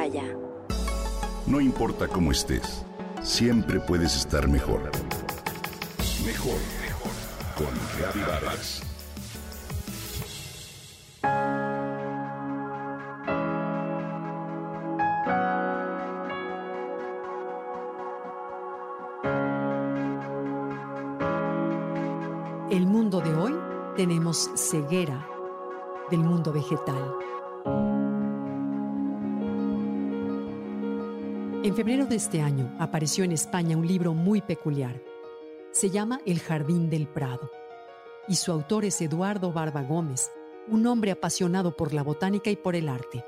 Himalaya. No importa cómo estés, siempre puedes estar mejor. Mejor, mejor. Con Gaby Vargas. El mundo de hoy tenemos ceguera del mundo vegetal. En febrero de este año apareció en España un libro muy peculiar. Se llama El Jardín del Prado y su autor es Eduardo Barba Gómez, un hombre apasionado por la botánica y por el arte.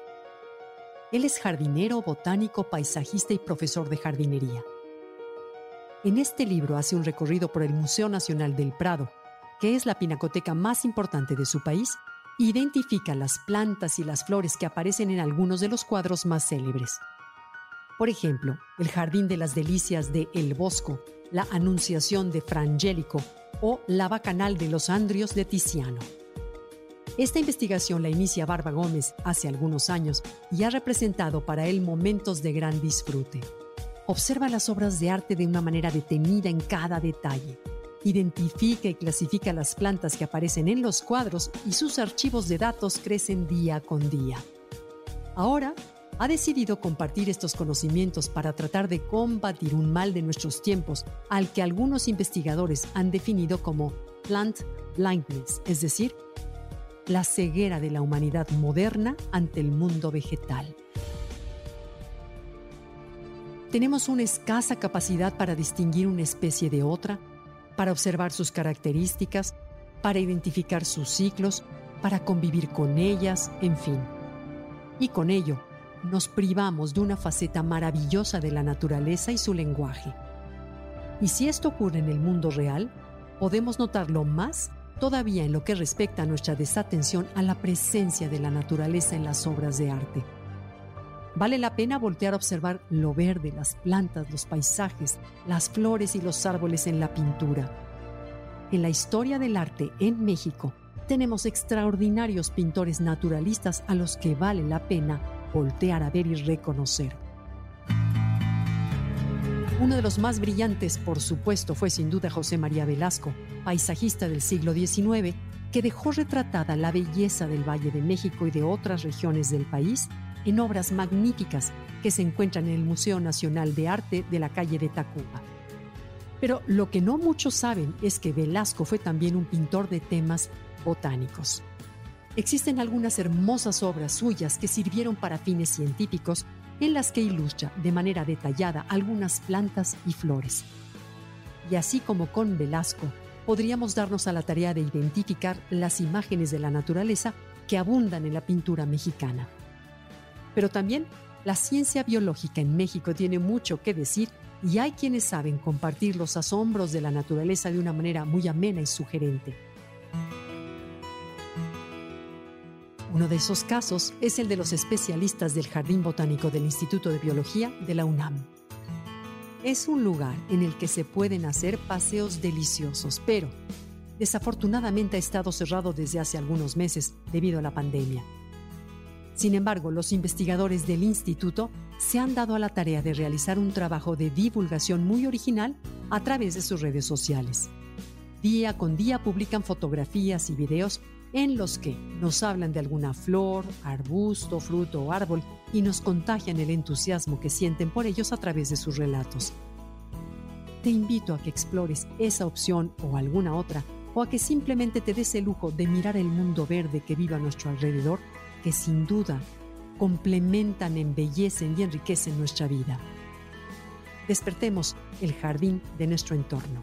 Él es jardinero, botánico, paisajista y profesor de jardinería. En este libro hace un recorrido por el Museo Nacional del Prado, que es la pinacoteca más importante de su país, e identifica las plantas y las flores que aparecen en algunos de los cuadros más célebres. Por ejemplo, el Jardín de las Delicias de El Bosco, la Anunciación de Frangélico o la Bacanal de los Andrios de Tiziano. Esta investigación la inicia Barba Gómez hace algunos años y ha representado para él momentos de gran disfrute. Observa las obras de arte de una manera detenida en cada detalle. Identifica y clasifica las plantas que aparecen en los cuadros y sus archivos de datos crecen día con día. Ahora ha decidido compartir estos conocimientos para tratar de combatir un mal de nuestros tiempos al que algunos investigadores han definido como plant blindness, es decir, la ceguera de la humanidad moderna ante el mundo vegetal. Tenemos una escasa capacidad para distinguir una especie de otra, para observar sus características, para identificar sus ciclos, para convivir con ellas, en fin. Y con ello, nos privamos de una faceta maravillosa de la naturaleza y su lenguaje. Y si esto ocurre en el mundo real, podemos notarlo más todavía en lo que respecta a nuestra desatención a la presencia de la naturaleza en las obras de arte. Vale la pena voltear a observar lo verde, las plantas, los paisajes, las flores y los árboles en la pintura. En la historia del arte en México, tenemos extraordinarios pintores naturalistas a los que vale la pena voltear a ver y reconocer. Uno de los más brillantes, por supuesto, fue sin duda José María Velasco, paisajista del siglo XIX, que dejó retratada la belleza del Valle de México y de otras regiones del país en obras magníficas que se encuentran en el Museo Nacional de Arte de la calle de Tacuba. Pero lo que no muchos saben es que Velasco fue también un pintor de temas botánicos. Existen algunas hermosas obras suyas que sirvieron para fines científicos en las que ilustra de manera detallada algunas plantas y flores. Y así como con Velasco, podríamos darnos a la tarea de identificar las imágenes de la naturaleza que abundan en la pintura mexicana. Pero también la ciencia biológica en México tiene mucho que decir y hay quienes saben compartir los asombros de la naturaleza de una manera muy amena y sugerente. Uno de esos casos es el de los especialistas del Jardín Botánico del Instituto de Biología de la UNAM. Es un lugar en el que se pueden hacer paseos deliciosos, pero desafortunadamente ha estado cerrado desde hace algunos meses debido a la pandemia. Sin embargo, los investigadores del instituto se han dado a la tarea de realizar un trabajo de divulgación muy original a través de sus redes sociales. Día con día publican fotografías y videos en los que nos hablan de alguna flor, arbusto, fruto o árbol y nos contagian el entusiasmo que sienten por ellos a través de sus relatos. Te invito a que explores esa opción o alguna otra, o a que simplemente te des el lujo de mirar el mundo verde que vive a nuestro alrededor, que sin duda complementan, embellecen y enriquecen nuestra vida. Despertemos el jardín de nuestro entorno.